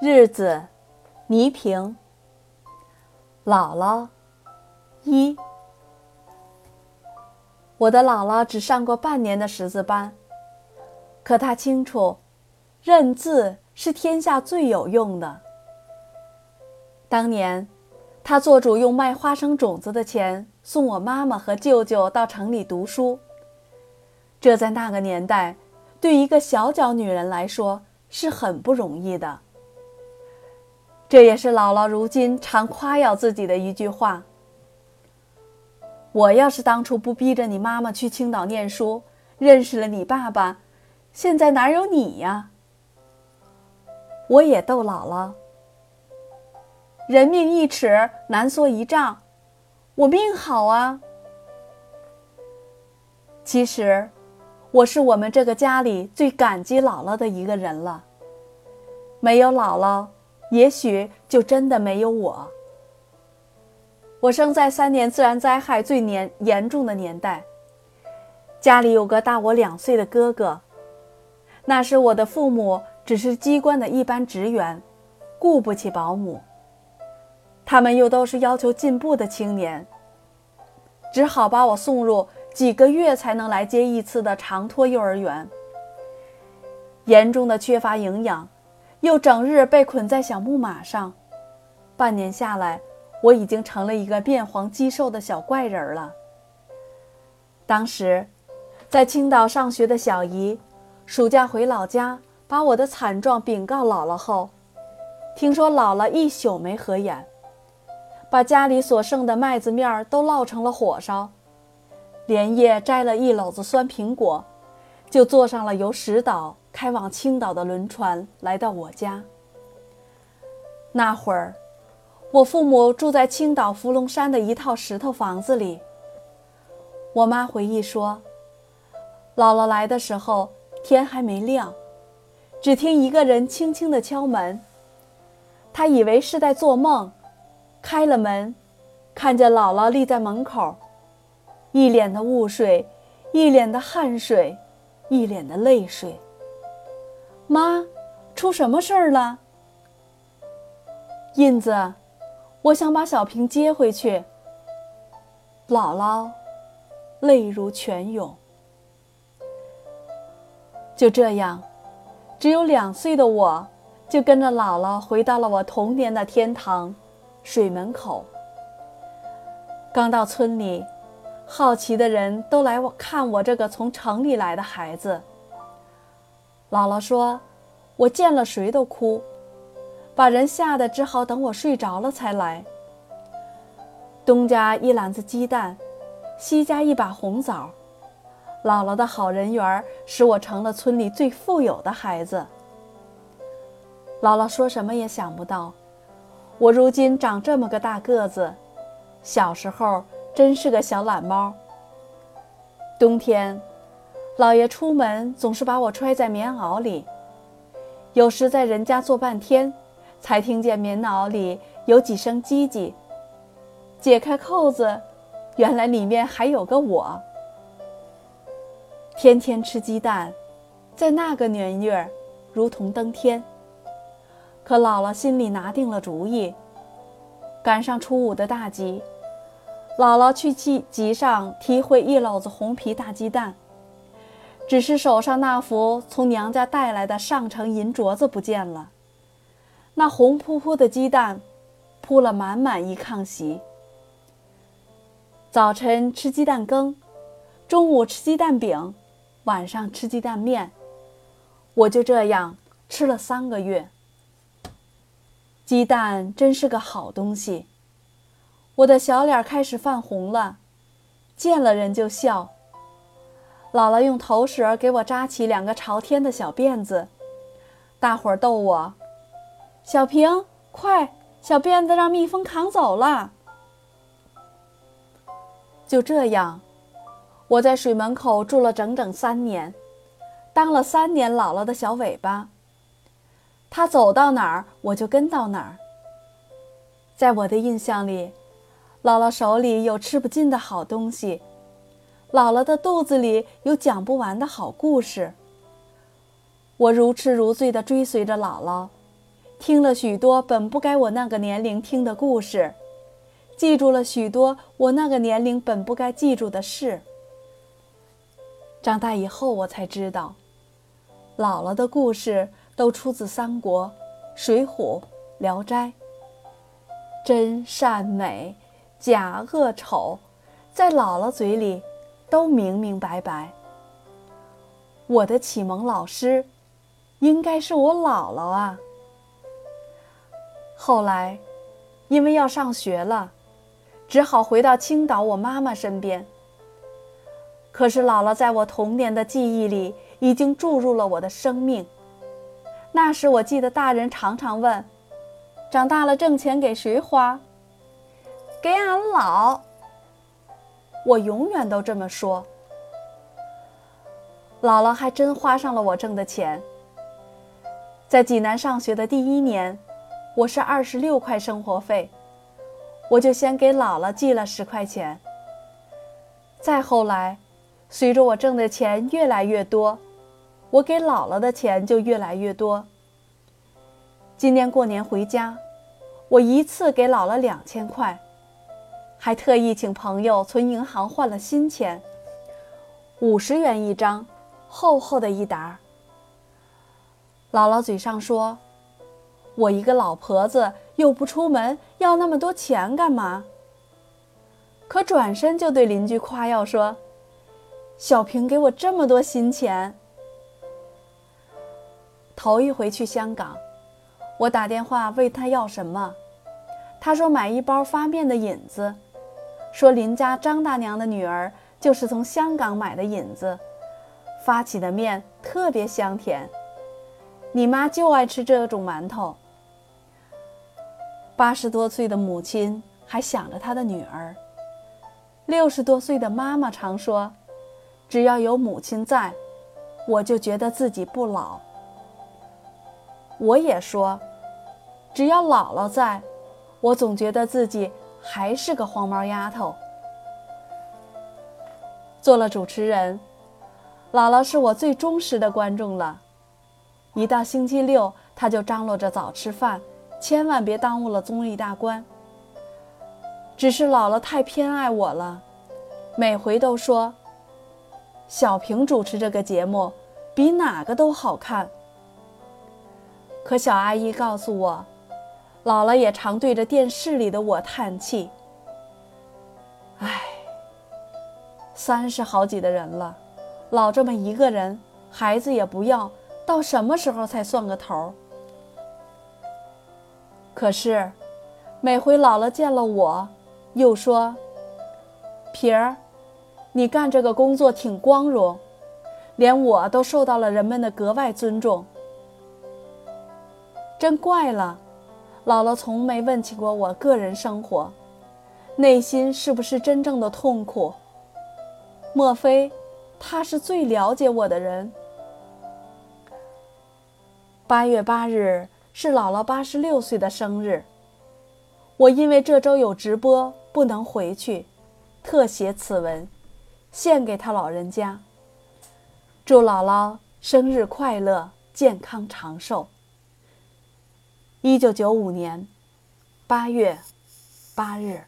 日子，倪萍。姥姥，一。我的姥姥只上过半年的识字班，可她清楚，认字是天下最有用的。当年，她做主用卖花生种子的钱送我妈妈和舅舅到城里读书。这在那个年代，对一个小脚女人来说是很不容易的。这也是姥姥如今常夸耀自己的一句话：“我要是当初不逼着你妈妈去青岛念书，认识了你爸爸，现在哪有你呀？”我也逗姥姥：“人命一尺，难缩一丈，我命好啊。”其实，我是我们这个家里最感激姥姥的一个人了。没有姥姥。也许就真的没有我。我生在三年自然灾害最年严重的年代，家里有个大我两岁的哥哥。那时我的父母只是机关的一般职员，雇不起保姆。他们又都是要求进步的青年，只好把我送入几个月才能来接一次的长托幼儿园。严重的缺乏营养。又整日被捆在小木马上，半年下来，我已经成了一个变黄肌瘦的小怪人了。当时，在青岛上学的小姨，暑假回老家，把我的惨状禀告姥姥后，听说姥姥一宿没合眼，把家里所剩的麦子面都烙成了火烧，连夜摘了一篓子酸苹果，就坐上了由石岛。开往青岛的轮船来到我家。那会儿，我父母住在青岛伏龙山的一套石头房子里。我妈回忆说，姥姥来的时候天还没亮，只听一个人轻轻地敲门。她以为是在做梦，开了门，看见姥姥立在门口，一脸的雾水，一脸的汗水，一脸的泪水。妈，出什么事儿了？印子，我想把小平接回去。姥姥泪如泉涌。就这样，只有两岁的我，就跟着姥姥回到了我童年的天堂——水门口。刚到村里，好奇的人都来看我这个从城里来的孩子。姥姥说：“我见了谁都哭，把人吓得只好等我睡着了才来。东家一篮子鸡蛋，西家一把红枣。姥姥的好人缘使我成了村里最富有的孩子。姥姥说什么也想不到，我如今长这么个大个子，小时候真是个小懒猫。冬天。”老爷出门总是把我揣在棉袄里，有时在人家坐半天，才听见棉袄里有几声叽叽。解开扣子，原来里面还有个我。天天吃鸡蛋，在那个年月，如同登天。可姥姥心里拿定了主意，赶上初五的大集，姥姥去集集上提回一篓子红皮大鸡蛋。只是手上那副从娘家带来的上乘银镯子不见了，那红扑扑的鸡蛋，铺了满满一炕席。早晨吃鸡蛋羹，中午吃鸡蛋饼，晚上吃鸡蛋面，我就这样吃了三个月。鸡蛋真是个好东西，我的小脸开始泛红了，见了人就笑。姥姥用头绳给我扎起两个朝天的小辫子，大伙儿逗我：“小平，快，小辫子让蜜蜂扛走了。”就这样，我在水门口住了整整三年，当了三年姥姥的小尾巴。她走到哪儿，我就跟到哪儿。在我的印象里，姥姥手里有吃不尽的好东西。姥姥的肚子里有讲不完的好故事。我如痴如醉地追随着姥姥，听了许多本不该我那个年龄听的故事，记住了许多我那个年龄本不该记住的事。长大以后，我才知道，姥姥的故事都出自《三国》《水浒》《聊斋》，真善美、假恶丑，在姥姥嘴里都明明白白。我的启蒙老师，应该是我姥姥啊。后来，因为要上学了，只好回到青岛我妈妈身边。可是姥姥在我童年的记忆里已经注入了我的生命。那时我记得大人常常问：“长大了挣钱给谁花？”“给俺姥。”我永远都这么说。姥姥还真花上了我挣的钱。在济南上学的第一年，我是二十六块生活费，我就先给姥姥寄了十块钱。再后来。随着我挣的钱越来越多，我给姥姥的钱就越来越多。今年过年回家，我一次给姥姥两千块，还特意请朋友存银行换了新钱，五十元一张，厚厚的一沓。姥姥嘴上说：“我一个老婆子又不出门，要那么多钱干嘛？”可转身就对邻居夸耀说。小平给我这么多新钱。头一回去香港，我打电话问他要什么，他说买一包发面的引子，说邻家张大娘的女儿就是从香港买的引子，发起的面特别香甜，你妈就爱吃这种馒头。八十多岁的母亲还想着她的女儿，六十多岁的妈妈常说。只要有母亲在，我就觉得自己不老。我也说，只要姥姥在，我总觉得自己还是个黄毛丫头。做了主持人，姥姥是我最忠实的观众了。一到星期六，她就张罗着早吃饭，千万别耽误了综艺大观。只是姥姥太偏爱我了，每回都说。小平主持这个节目，比哪个都好看。可小阿姨告诉我，姥姥也常对着电视里的我叹气。唉，三十好几的人了，老这么一个人，孩子也不要，到什么时候才算个头？可是，每回姥姥见了我，又说：“平儿。”你干这个工作挺光荣，连我都受到了人们的格外尊重。真怪了，姥姥从没问起过我个人生活，内心是不是真正的痛苦？莫非她是最了解我的人？八月八日是姥姥八十六岁的生日，我因为这周有直播不能回去，特写此文。献给她老人家。祝姥姥生日快乐，健康长寿。一九九五年八月八日。